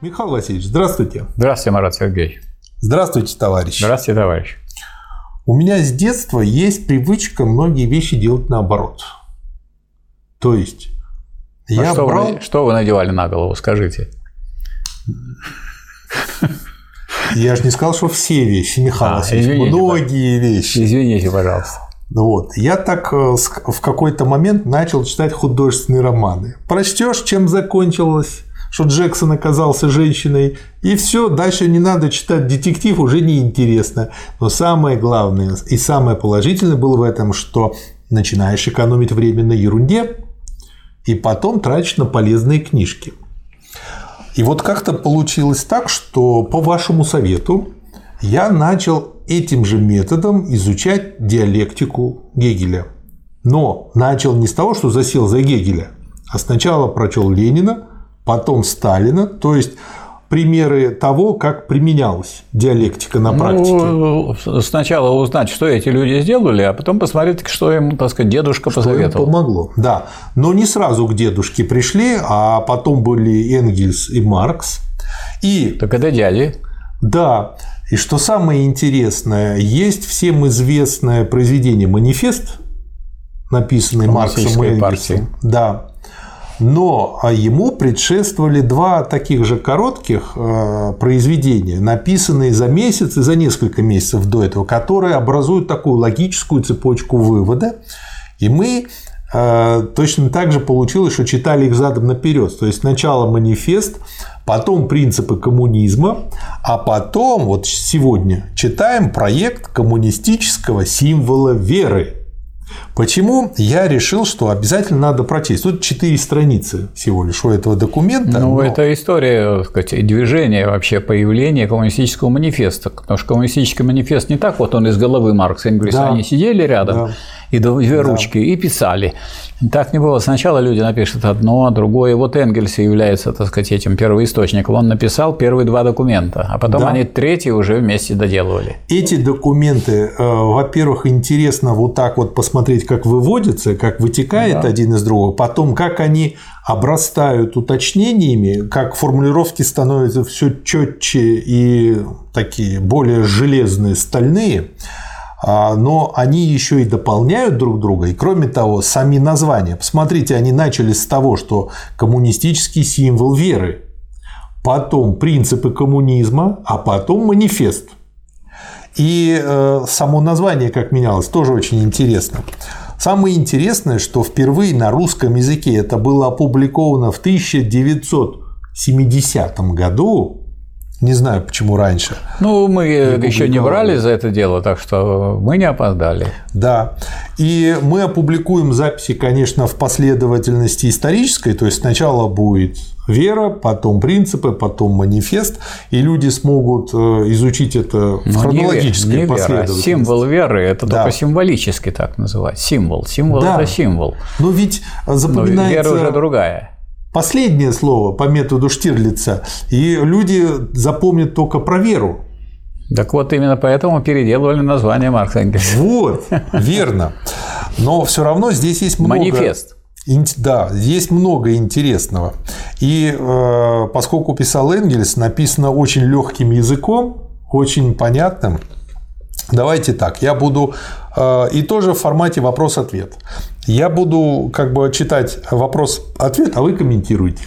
Михаил Васильевич, здравствуйте. Здравствуйте, Марат Сергеевич. Здравствуйте, товарищ. Здравствуйте, товарищ. У меня с детства есть привычка многие вещи делать наоборот. То есть, а я что, брал... вы, что вы надевали на голову, скажите? Я же не сказал, что все вещи, Михаил а, Васильевич, многие вещи. Извините, пожалуйста. Вот. Я так э, в какой-то момент начал читать художественные романы. Прочтешь, чем закончилось, что Джексон оказался женщиной, и все, дальше не надо читать детектив, уже неинтересно. Но самое главное и самое положительное было в этом, что начинаешь экономить время на ерунде, и потом тратишь на полезные книжки. И вот как-то получилось так, что по вашему совету я начал этим же методом изучать диалектику Гегеля. Но начал не с того, что засел за Гегеля, а сначала прочел Ленина, потом Сталина, то есть примеры того, как применялась диалектика на практике? Ну, сначала узнать, что эти люди сделали, а потом посмотреть, что им, так сказать, дедушка что посоветовал. Им помогло, да. Но не сразу к дедушке пришли, а потом были Энгельс и Маркс. И... Так это дяди. Да. И что самое интересное, есть всем известное произведение «Манифест», написанный Марксом и Энгельсом. Партии. Да но а, ему предшествовали два таких же коротких э, произведения, написанные за месяц и за несколько месяцев до этого, которые образуют такую логическую цепочку вывода. И мы э, точно так же получилось, что читали их задом наперед. То есть сначала манифест, потом принципы коммунизма, а потом, вот сегодня, читаем проект коммунистического символа веры. Почему я решил, что обязательно надо прочесть? Тут четыре страницы всего лишь у этого документа. Ну, но... это история, так сказать, движения, вообще появления коммунистического манифеста. Потому что коммунистический манифест не так, вот он из головы Маркса и Энгельса, да. они сидели рядом, да и две ручки, да. и писали. Так не было. Сначала люди напишут одно, другое. Вот Энгельс является, так сказать, этим первоисточником. Он написал первые два документа, а потом да. они третий уже вместе доделывали. Эти документы, э, во-первых, интересно вот так вот посмотреть, как выводится, как вытекает да. один из другого, потом как они обрастают уточнениями, как формулировки становятся все четче и такие более железные, стальные. А, но они еще и дополняют друг друга. И кроме того, сами названия. Посмотрите, они начали с того, что коммунистический символ веры, потом принципы коммунизма, а потом манифест. И э, само название, как менялось, тоже очень интересно. Самое интересное, что впервые на русском языке это было опубликовано в 1970 году не знаю, почему раньше. Ну, мы не еще не брали за это дело, так что мы не опоздали. Да. И мы опубликуем записи, конечно, в последовательности исторической, то есть сначала будет вера, потом принципы, потом манифест, и люди смогут э, изучить это в хронологической не, последовательности. Символ веры – это да. только символически так называть. Символ. Символ да. – это символ. Но ведь запоминается… Но вера уже другая последнее слово по методу Штирлица, и люди запомнят только про веру. Так вот, именно поэтому переделывали название Маркса Энгельса. Вот, верно. Но все равно здесь есть много... Манифест. Да, есть много интересного. И э, поскольку писал Энгельс, написано очень легким языком, очень понятным. Давайте так, я буду э, и тоже в формате вопрос-ответ. Я буду как бы читать вопрос-ответ, а вы комментируете.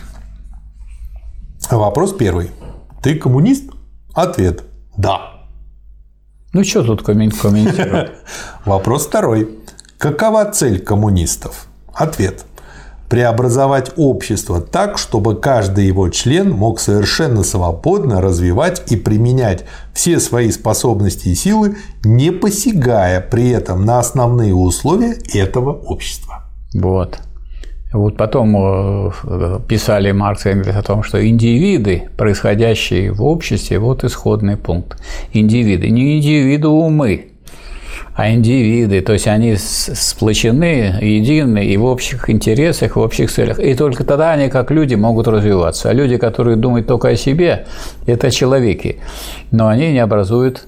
Вопрос первый. Ты коммунист? Ответ. Да. Ну, что тут комментировать? Вопрос второй. Какова цель коммунистов? Ответ преобразовать общество так, чтобы каждый его член мог совершенно свободно развивать и применять все свои способности и силы, не посягая при этом на основные условия этого общества. Вот. Вот потом э, писали Маркс и Энгельс о том, что индивиды, происходящие в обществе, вот исходный пункт. Индивиды, не индивидуумы, а индивиды, то есть они сплочены, едины и в общих интересах, в общих целях. И только тогда они, как люди, могут развиваться. А люди, которые думают только о себе, это человеки. Но они не образуют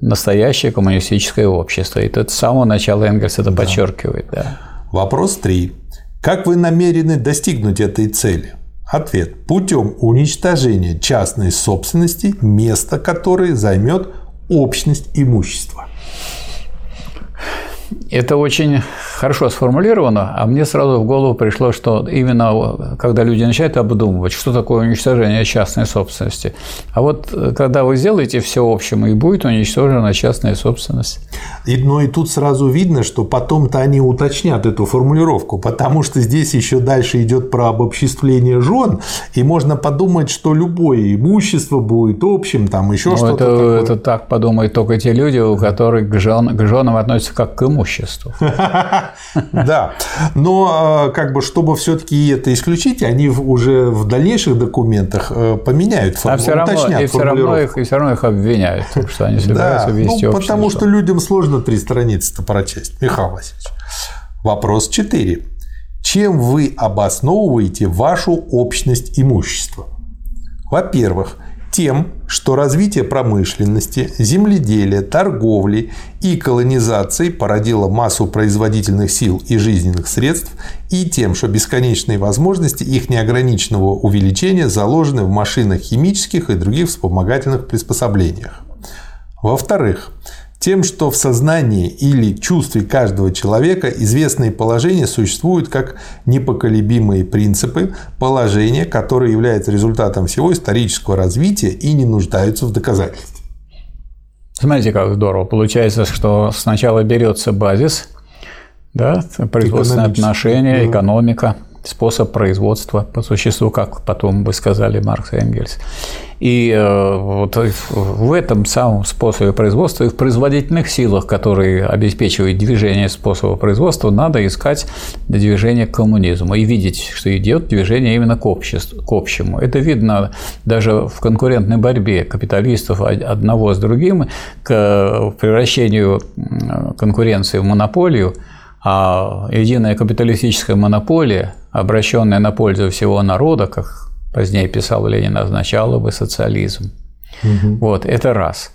настоящее коммунистическое общество. И это с самого начала Энгельс это да. подчеркивает. Да. Вопрос три. Как вы намерены достигнуть этой цели? Ответ. Путем уничтожения частной собственности, место которой займет общность имущества. Это очень хорошо сформулировано, а мне сразу в голову пришло, что именно когда люди начинают обдумывать, что такое уничтожение частной собственности, а вот э, когда вы сделаете все общим, и будет уничтожена частная собственность. И, но и тут сразу видно, что потом-то они уточнят эту формулировку, потому что здесь еще дальше идет про обобществление жен, и можно подумать, что любое имущество будет общим, там еще что-то. Это, такое. это так подумают только те люди, у которых к, жен, к женам относятся как к имуществу. Да, но а, как бы чтобы все-таки это исключить, они уже в дальнейших документах э, поменяют а все равно, и все равно их, и все равно их обвиняют, что они собираются да, вести ну, потому что людям сложно три страницы-то прочесть, Михаил Васильевич. Вопрос 4. Чем вы обосновываете вашу общность имущества? Во-первых, тем, что развитие промышленности, земледелия, торговли и колонизации породило массу производительных сил и жизненных средств, и тем, что бесконечные возможности их неограниченного увеличения заложены в машинах химических и других вспомогательных приспособлениях. Во-вторых, тем, что в сознании или чувстве каждого человека известные положения существуют как непоколебимые принципы, положения, которые являются результатом всего исторического развития и не нуждаются в доказательстве. Смотрите, как здорово. Получается, что сначала берется базис, да, производственные отношения, экономика – способ производства по существу, как потом бы сказали Маркс и Энгельс. И э, вот в этом самом способе производства и в производительных силах, которые обеспечивают движение способа производства, надо искать движение к коммунизму и видеть, что идет движение именно к, обществу, к общему. Это видно даже в конкурентной борьбе капиталистов одного с другим к превращению конкуренции в монополию – а единая капиталистическая монополия, обращенная на пользу всего народа, как позднее писал Ленин, означала бы социализм. Угу. Вот, это раз.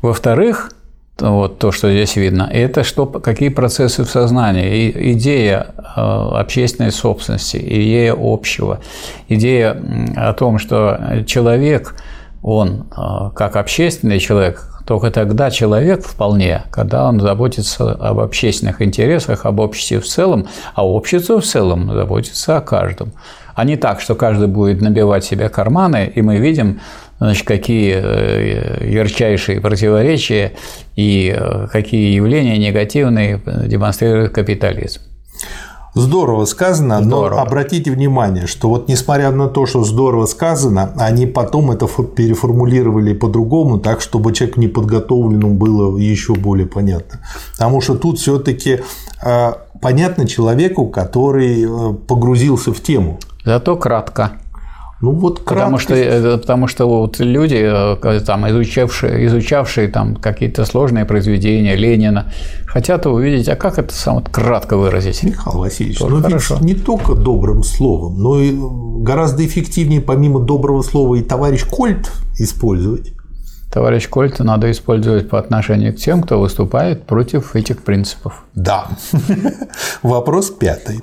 Во-вторых, вот то, что здесь видно, это что, какие процессы в сознании. И идея э, общественной собственности, идея общего, идея о том, что человек, он э, как общественный человек, только тогда человек вполне, когда он заботится об общественных интересах, об обществе в целом, а общество в целом заботится о каждом. А не так, что каждый будет набивать себе карманы, и мы видим, значит, какие э, ярчайшие противоречия и э, какие явления негативные демонстрирует капитализм. Здорово сказано, здорово. но обратите внимание, что вот несмотря на то, что здорово сказано, они потом это переформулировали по-другому, так, чтобы человеку неподготовленному было еще более понятно. Потому что тут все-таки э, понятно человеку, который э, погрузился в тему. Зато кратко. Ну вот потому что, потому что вот люди, э, там, изучавшие, изучавшие там, какие-то сложные произведения Ленина, хотят увидеть, а как это сам кратко выразить. Михаил Васильевич, Тоже ну хорошо. ведь не только добрым словом, но и гораздо эффективнее помимо доброго слова и товарищ Кольт использовать. Товарищ Кольт надо использовать по отношению к тем, кто выступает против этих принципов. Да. Вопрос пятый.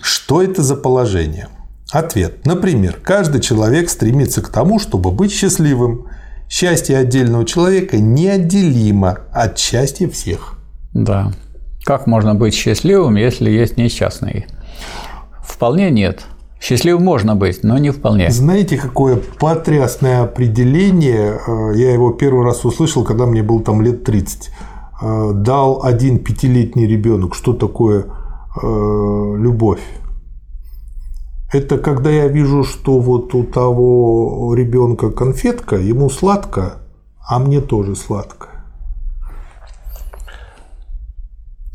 Что это за положение? Ответ. Например, каждый человек стремится к тому, чтобы быть счастливым. Счастье отдельного человека неотделимо от счастья всех. Да. Как можно быть счастливым, если есть несчастные? Вполне нет. Счастливым можно быть, но не вполне. Знаете, какое потрясное определение, э, я его первый раз услышал, когда мне было там лет 30. Э, дал один пятилетний ребенок, что такое э, любовь. Это когда я вижу, что вот у того ребенка конфетка, ему сладко, а мне тоже сладко.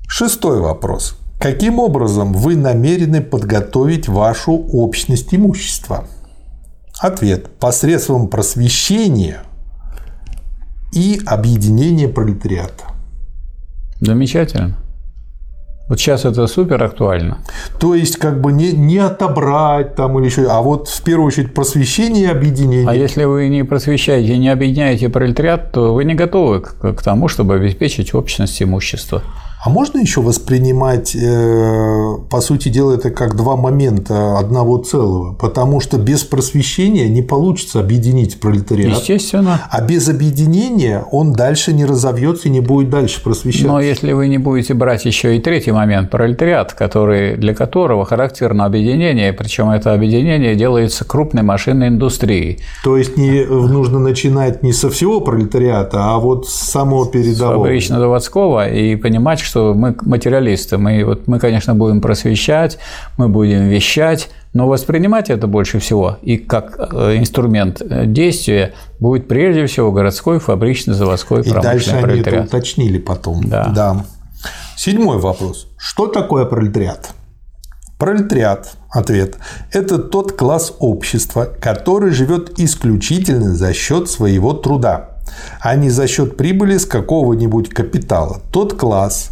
Шестой вопрос. Каким образом вы намерены подготовить вашу общность имущества? Ответ. Посредством просвещения и объединения пролетариата. Замечательно. Вот сейчас это супер актуально. То есть, как бы не, не отобрать там или еще, а вот в первую очередь просвещение и объединение. А если вы не просвещаете, не объединяете пролетариат, то вы не готовы к, к тому, чтобы обеспечить общность имущества. А можно еще воспринимать, э, по сути дела, это как два момента одного целого? Потому что без просвещения не получится объединить пролетариат. Естественно. А без объединения он дальше не разовьется и не будет дальше просвещаться. Но если вы не будете брать еще и третий момент, пролетариат, который, для которого характерно объединение, причем это объединение делается крупной машинной индустрией. То есть не нужно начинать не со всего пролетариата, а вот с самого передового. Фабрично-заводского и понимать, что мы материалисты. Мы, вот, мы, конечно, будем просвещать, мы будем вещать, но воспринимать это больше всего и как э, инструмент э, действия будет прежде всего городской, фабрично-заводской, промышленный И дальше они это уточнили потом. Да. да. Седьмой вопрос. Что такое пролетариат? Пролетариат, ответ, это тот класс общества, который живет исключительно за счет своего труда, а не за счет прибыли с какого-нибудь капитала. Тот класс,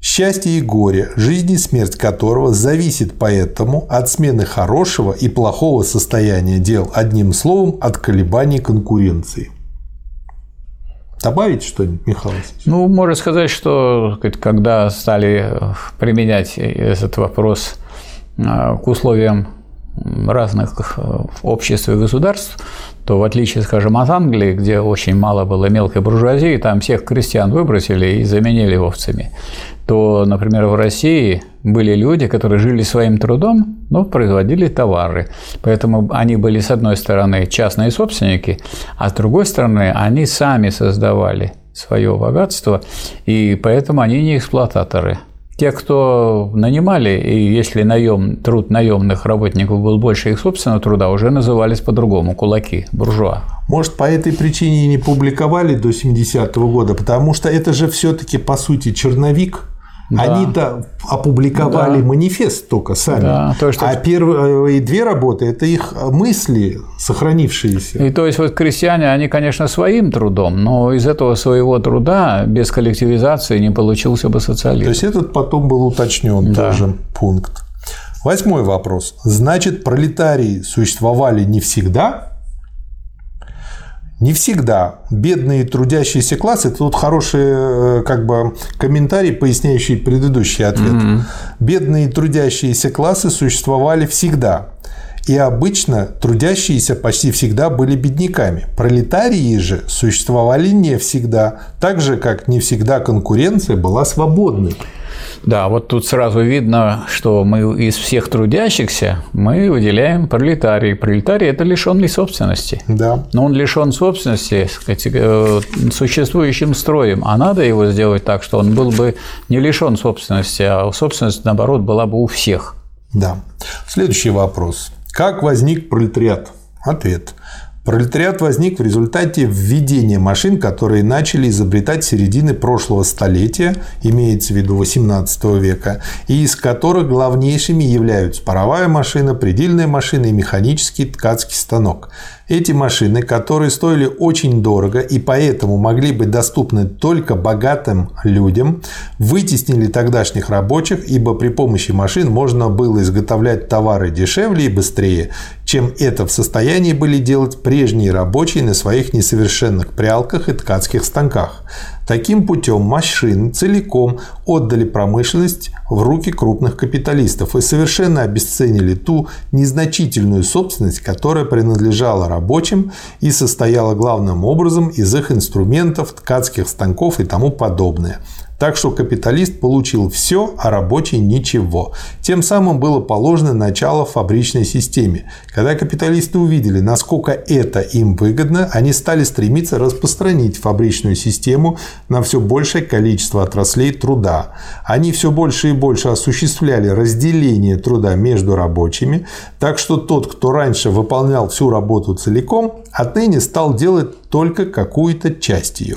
счастье и горе, жизнь и смерть которого зависит поэтому от смены хорошего и плохого состояния дел, одним словом, от колебаний конкуренции. Добавить что-нибудь, Михаил Васильевич? Ну, можно сказать, что когда стали применять этот вопрос а, к условиям разных э, обществ и государств, то в отличие, скажем, от Англии, где очень мало было мелкой буржуазии, там всех крестьян выбросили и заменили овцами, то, например, в России были люди, которые жили своим трудом, но производили товары. Поэтому они были, с одной стороны, частные собственники, а с другой стороны, они сами создавали свое богатство, и поэтому они не эксплуататоры – те, кто нанимали, и если наем, труд наемных работников был больше их собственного труда, уже назывались по-другому – кулаки, буржуа. Может, по этой причине и не публиковали до 70-го года, потому что это же все-таки, по сути, черновик – да. Они-то опубликовали да. манифест только сами. Да. То, что... А первые две работы – это их мысли, сохранившиеся. И то есть вот крестьяне, они, конечно, своим трудом, но из этого своего труда без коллективизации не получился бы социализм. То есть этот потом был уточнен да. тоже пункт. Восьмой вопрос. Значит, пролетарии существовали не всегда, не всегда бедные трудящиеся классы, это вот хороший э, как бы комментарий, поясняющий предыдущий ответ. Mm-hmm. Бедные трудящиеся классы существовали всегда. И обычно трудящиеся почти всегда были бедняками. Пролетарии же существовали не всегда, так же, как не всегда конкуренция была свободной. Да, вот тут сразу видно, что мы из всех трудящихся мы выделяем пролетарий. Пролетарий – это лишенный собственности. Да. Но он лишен собственности сказать, э, существующим строем, а надо его сделать так, что он был бы не лишен собственности, а собственность, наоборот, была бы у всех. Да. Следующий вопрос. Как возник пролетариат? Ответ. Пролетариат возник в результате введения машин, которые начали изобретать середины прошлого столетия, имеется в виду 18 века, и из которых главнейшими являются паровая машина, предельная машина и механический ткацкий станок. Эти машины, которые стоили очень дорого и поэтому могли быть доступны только богатым людям, вытеснили тогдашних рабочих, ибо при помощи машин можно было изготовлять товары дешевле и быстрее, чем это в состоянии были делать прежние рабочие на своих несовершенных прялках и ткацких станках. Таким путем машины целиком отдали промышленность в руки крупных капиталистов и совершенно обесценили ту незначительную собственность, которая принадлежала рабочим и состояла главным образом из их инструментов, ткацких станков и тому подобное. Так что капиталист получил все, а рабочий ничего. Тем самым было положено начало фабричной системе. Когда капиталисты увидели, насколько это им выгодно, они стали стремиться распространить фабричную систему на все большее количество отраслей труда. Они все больше и больше осуществляли разделение труда между рабочими, так что тот, кто раньше выполнял всю работу целиком, отныне стал делать только какую-то часть ее.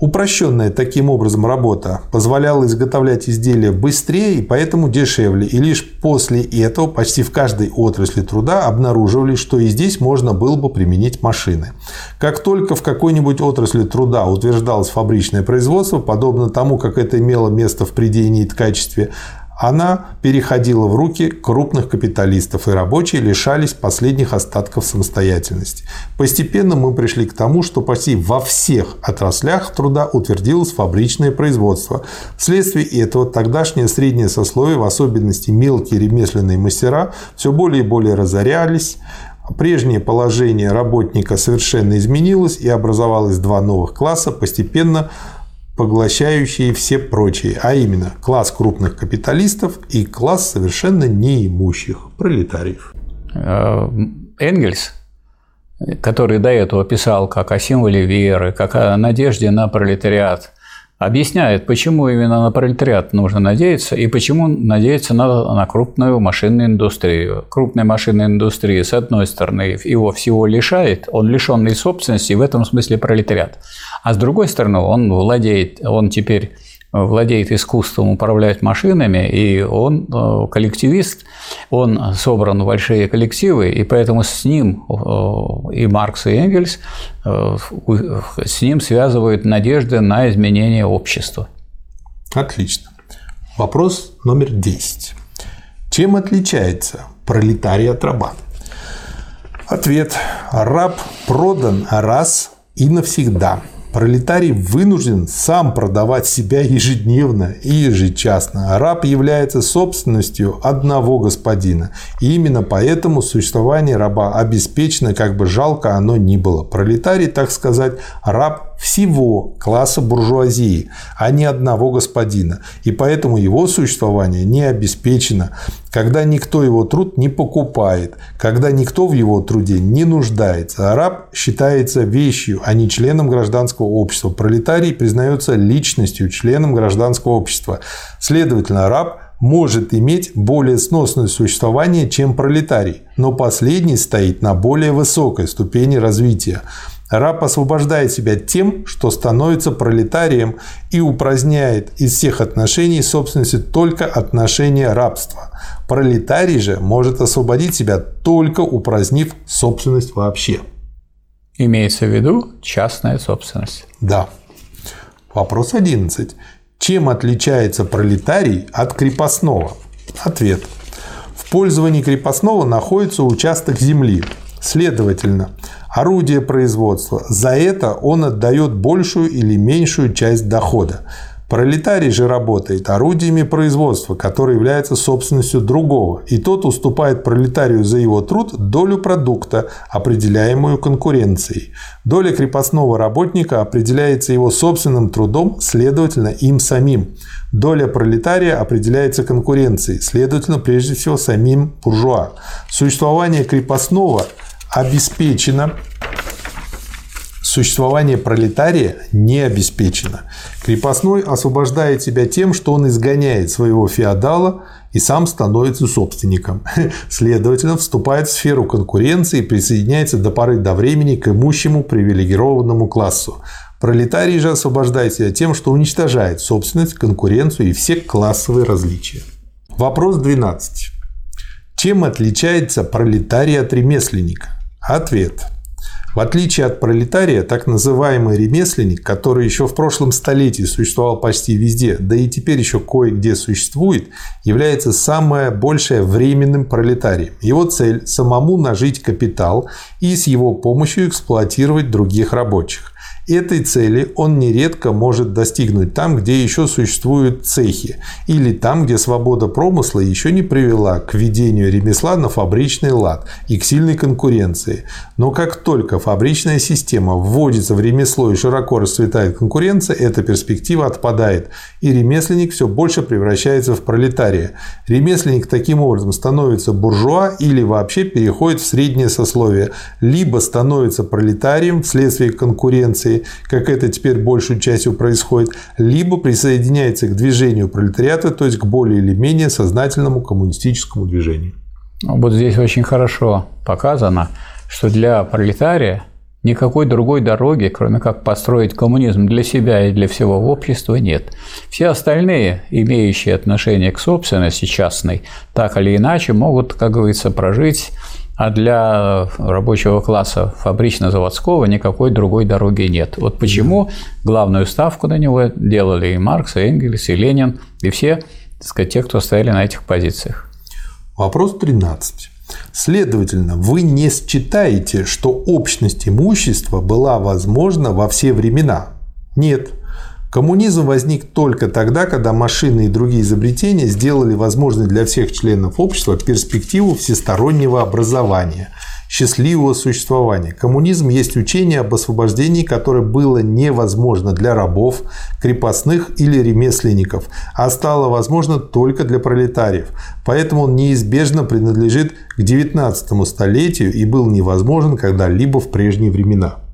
Упрощенная таким образом работа позволяла изготовлять изделия быстрее и поэтому дешевле. И лишь после этого почти в каждой отрасли труда обнаруживали, что и здесь можно было бы применить машины. Как только в какой-нибудь отрасли труда утверждалось фабричное производство, подобно тому, как это имело место в придении ткачестве, она переходила в руки крупных капиталистов, и рабочие лишались последних остатков самостоятельности. Постепенно мы пришли к тому, что почти во всех отраслях труда утвердилось фабричное производство. Вследствие этого тогдашнее среднее сословие, в особенности мелкие ремесленные мастера, все более и более разорялись, Прежнее положение работника совершенно изменилось и образовалось два новых класса, постепенно поглощающие все прочие, а именно класс крупных капиталистов и класс совершенно неимущих пролетариев. Э, Энгельс, который до этого писал как о символе веры, как о надежде на пролетариат, объясняет, почему именно на пролетариат нужно надеяться и почему надеяться надо на крупную машинную индустрию. Крупная машинная индустрия, с одной стороны, его всего лишает, он лишенный собственности, в этом смысле пролетариат. А с другой стороны, он владеет, он теперь владеет искусством управлять машинами, и он э, коллективист, он собран в большие коллективы, и поэтому с ним э, и Маркс, и Энгельс, э, с ним связывают надежды на изменение общества. Отлично. Вопрос номер 10. Чем отличается пролетарий от раба? Ответ. Раб продан раз и навсегда – Пролетарий вынужден сам продавать себя ежедневно и ежечасно. Раб является собственностью одного господина. И именно поэтому существование раба обеспечено, как бы жалко оно ни было. Пролетарий, так сказать, раб всего класса буржуазии, а не одного господина. И поэтому его существование не обеспечено, когда никто его труд не покупает, когда никто в его труде не нуждается. А раб считается вещью, а не членом гражданского общества. Пролетарий признается личностью, членом гражданского общества. Следовательно, раб может иметь более сносное существование, чем пролетарий, но последний стоит на более высокой ступени развития. Раб освобождает себя тем, что становится пролетарием и упраздняет из всех отношений собственности только отношения рабства. Пролетарий же может освободить себя только упразднив собственность вообще. Имеется в виду частная собственность. Да. Вопрос 11. Чем отличается пролетарий от крепостного? Ответ. В пользовании крепостного находится участок земли. Следовательно, орудие производства. За это он отдает большую или меньшую часть дохода. Пролетарий же работает орудиями производства, которые являются собственностью другого, и тот уступает пролетарию за его труд долю продукта, определяемую конкуренцией. Доля крепостного работника определяется его собственным трудом, следовательно, им самим. Доля пролетария определяется конкуренцией, следовательно, прежде всего, самим буржуа. Существование крепостного обеспечено Существование пролетария не обеспечено. Крепостной освобождает себя тем, что он изгоняет своего феодала и сам становится собственником. Следовательно, вступает в сферу конкуренции и присоединяется до поры до времени к имущему привилегированному классу. Пролетарий же освобождает себя тем, что уничтожает собственность, конкуренцию и все классовые различия. Вопрос 12. Чем отличается пролетарий от ремесленника? Ответ. В отличие от пролетария, так называемый ремесленник, который еще в прошлом столетии существовал почти везде, да и теперь еще кое-где существует, является самое большее временным пролетарием. Его цель – самому нажить капитал и с его помощью эксплуатировать других рабочих. Этой цели он нередко может достигнуть там, где еще существуют цехи, или там, где свобода промысла еще не привела к введению ремесла на фабричный лад и к сильной конкуренции. Но как только фабричная система вводится в ремесло и широко расцветает конкуренция, эта перспектива отпадает, и ремесленник все больше превращается в пролетария. Ремесленник таким образом становится буржуа или вообще переходит в среднее сословие, либо становится пролетарием вследствие конкуренции, как это теперь большую частью происходит, либо присоединяется к движению пролетариата, то есть к более или менее сознательному коммунистическому движению. Вот здесь очень хорошо показано, что для пролетария Никакой другой дороги, кроме как построить коммунизм для себя и для всего общества, нет. Все остальные, имеющие отношение к собственности частной, так или иначе могут, как говорится, прожить а для рабочего класса фабрично-заводского никакой другой дороги нет. Вот почему главную ставку на него делали и Маркс, и Энгельс, и Ленин, и все так сказать, тех, кто стояли на этих позициях. Вопрос 13. Следовательно, вы не считаете, что общность имущества была возможна во все времена? Нет. Коммунизм возник только тогда, когда машины и другие изобретения сделали возможной для всех членов общества перспективу всестороннего образования, счастливого существования. Коммунизм есть учение об освобождении, которое было невозможно для рабов, крепостных или ремесленников, а стало возможно только для пролетариев. Поэтому он неизбежно принадлежит к 19 столетию и был невозможен когда-либо в прежние времена.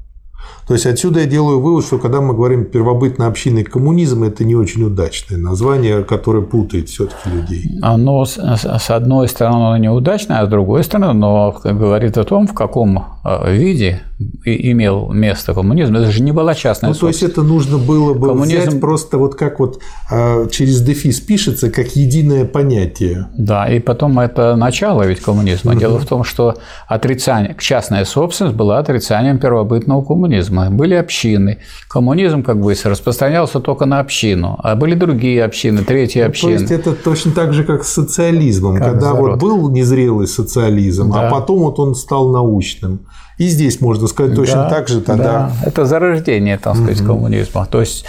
То есть отсюда я делаю вывод, что когда мы говорим первобытно-общинный коммунизм, это не очень удачное название, которое путает все-таки людей. Оно, с одной стороны, оно неудачное, а с другой стороны, оно говорит о том, в каком виде имел место коммунизм. Это же не была частная Ну, то есть это нужно было бы коммунизм... взять просто вот как вот э, через дефис пишется, как единое понятие. Да, и потом это начало ведь коммунизма. Угу. Дело в том, что отрицание, частная собственность была отрицанием первобытного коммунизма коммунизма. Были общины. Коммунизм как бы распространялся только на общину, а были другие общины, третьи ну, общины. То есть это точно так же, как с социализмом, как когда вот был незрелый социализм, а да. а потом вот он стал научным. И здесь можно сказать точно да, так же тогда. Да. Это зарождение, так сказать, угу. коммунизма. То есть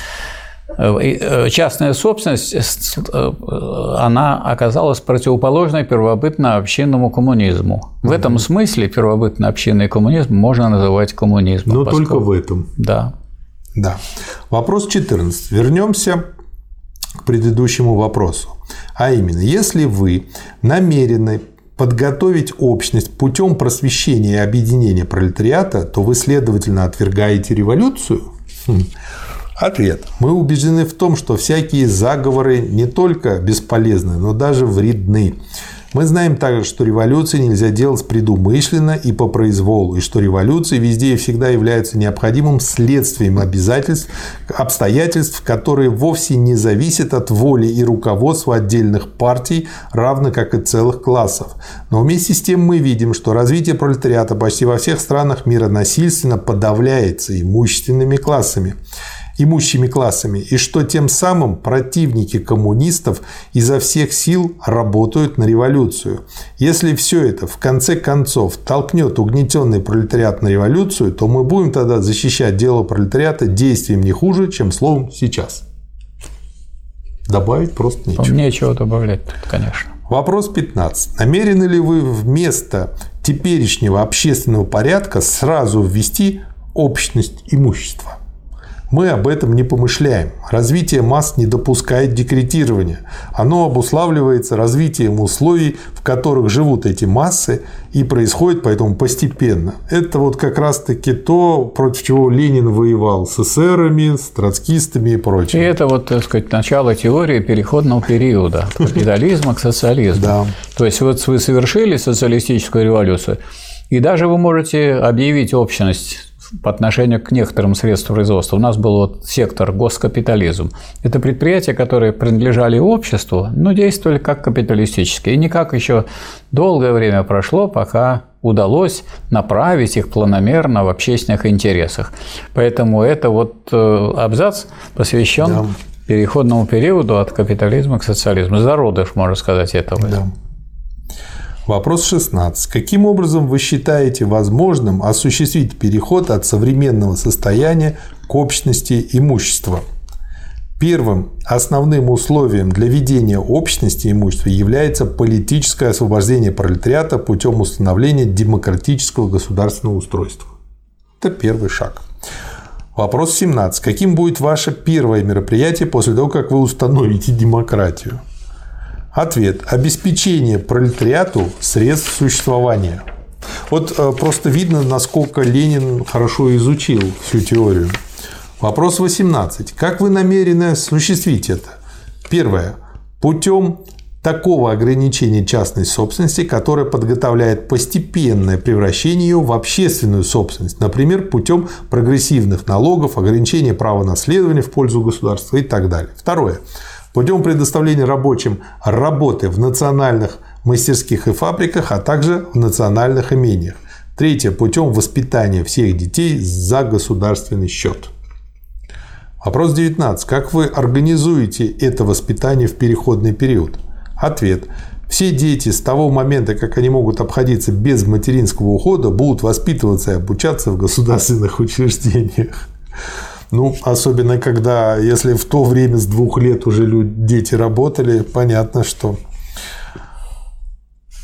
Э, э, частная собственность, э, она оказалась противоположной первобытно-общинному коммунизму. В этом смысле первобытно-общинный коммунизм можно называть коммунизмом. Но поскольку... только в этом. Да. Да. Вопрос 14. Вернемся к предыдущему вопросу. А именно, если вы намерены подготовить общность путем просвещения и объединения пролетариата, то вы, следовательно, отвергаете революцию? Хм. Ответ. Мы убеждены в том, что всякие заговоры не только бесполезны, но даже вредны. Мы знаем также, что революции нельзя делать предумышленно и по произволу, и что революции везде и всегда являются необходимым следствием обязательств, обстоятельств, которые вовсе не зависят от воли и руководства отдельных партий, равно как и целых классов. Но вместе с тем мы видим, что развитие пролетариата почти во всех странах мира насильственно подавляется имущественными классами имущими классами, и что тем самым противники коммунистов изо всех сил работают на революцию. Если все это в конце концов толкнет угнетенный пролетариат на революцию, то мы будем тогда защищать дело пролетариата действием не хуже, чем словом сейчас. Добавить просто нечего. Нечего добавлять тут, конечно. Вопрос 15. Намерены ли вы вместо теперешнего общественного порядка сразу ввести общность имущества? Мы об этом не помышляем. Развитие масс не допускает декретирования. Оно обуславливается развитием условий, в которых живут эти массы, и происходит поэтому постепенно. Это вот как раз-таки то, против чего Ленин воевал с эсерами, с троцкистами и прочим. И это вот, так сказать, начало теории переходного периода капитализма к социализму. Да. То есть вот вы совершили социалистическую революцию, и даже вы можете объявить общность по отношению к некоторым средствам производства. У нас был вот сектор госкапитализм. Это предприятия, которые принадлежали обществу, но действовали как капиталистические. И никак еще долгое время прошло, пока удалось направить их планомерно в общественных интересах. Поэтому это вот э, абзац посвящен да. переходному периоду от капитализма к социализму. Зародыш, можно сказать, этого. Да. Вопрос 16. Каким образом вы считаете возможным осуществить переход от современного состояния к общности имущества? Первым основным условием для ведения общности имущества является политическое освобождение пролетариата путем установления демократического государственного устройства. Это первый шаг. Вопрос 17. Каким будет ваше первое мероприятие после того, как вы установите демократию? Ответ. Обеспечение пролетариату средств существования. Вот э, просто видно, насколько Ленин хорошо изучил всю теорию. Вопрос 18. Как вы намерены осуществить это? Первое. Путем такого ограничения частной собственности, которое подготовляет постепенное превращение ее в общественную собственность, например, путем прогрессивных налогов, ограничения права наследования в пользу государства и так далее. Второе путем предоставления рабочим работы в национальных мастерских и фабриках, а также в национальных имениях. Третье. Путем воспитания всех детей за государственный счет. Вопрос 19. Как вы организуете это воспитание в переходный период? Ответ. Все дети с того момента, как они могут обходиться без материнского ухода, будут воспитываться и обучаться в государственных учреждениях. Ну, особенно когда, если в то время с двух лет уже люди, дети работали, понятно, что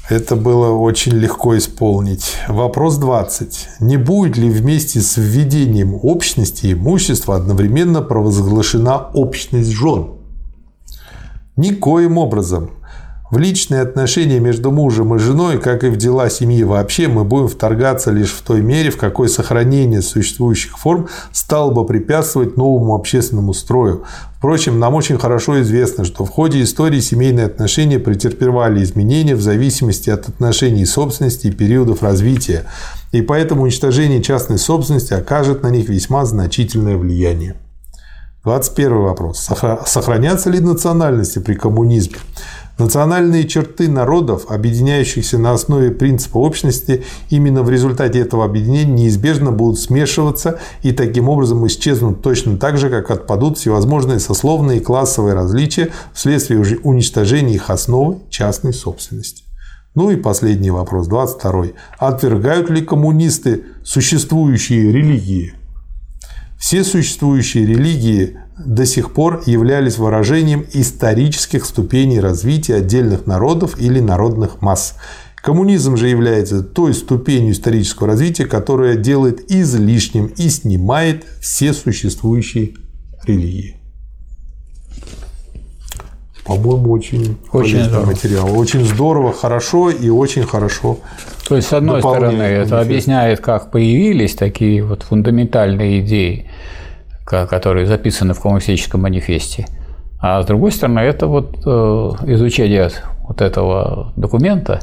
это было очень легко исполнить. Вопрос 20. Не будет ли вместе с введением общности имущества одновременно провозглашена общность жен? Никоим образом. В личные отношения между мужем и женой, как и в дела семьи вообще, мы будем вторгаться лишь в той мере, в какой сохранение существующих форм стало бы препятствовать новому общественному строю. Впрочем, нам очень хорошо известно, что в ходе истории семейные отношения претерпевали изменения в зависимости от отношений собственности и периодов развития, и поэтому уничтожение частной собственности окажет на них весьма значительное влияние. 21 вопрос. Сохранятся ли национальности при коммунизме? Национальные черты народов, объединяющихся на основе принципа общности, именно в результате этого объединения неизбежно будут смешиваться и таким образом исчезнут точно так же, как отпадут всевозможные сословные и классовые различия вследствие уже уничтожения их основы частной собственности. Ну и последний вопрос, 22. Отвергают ли коммунисты существующие религии? Все существующие религии до сих пор являлись выражением исторических ступеней развития отдельных народов или народных масс. Коммунизм же является той ступенью исторического развития, которая делает излишним и снимает все существующие религии. По-моему, очень, очень здорово. материал. Очень здорово, хорошо и очень хорошо. То есть, с одной стороны, это объясняет, как появились такие вот фундаментальные идеи которые записаны в коммунистическом манифесте. А с другой стороны, это вот э, изучение вот этого документа,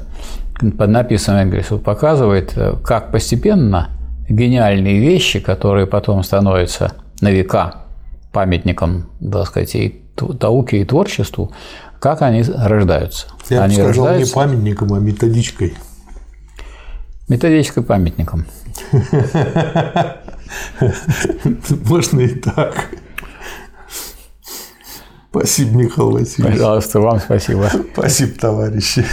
написанного Энгельсу, показывает, э, как постепенно гениальные вещи, которые потом становятся на века памятником, так сказать, и науке, и творчеству, как они рождаются. Я они бы сказал рождаются... не памятником, а методичкой. Методичкой памятником. Можно и так. Спасибо, Михаил Васильевич. Пожалуйста, вам спасибо. Спасибо, товарищи.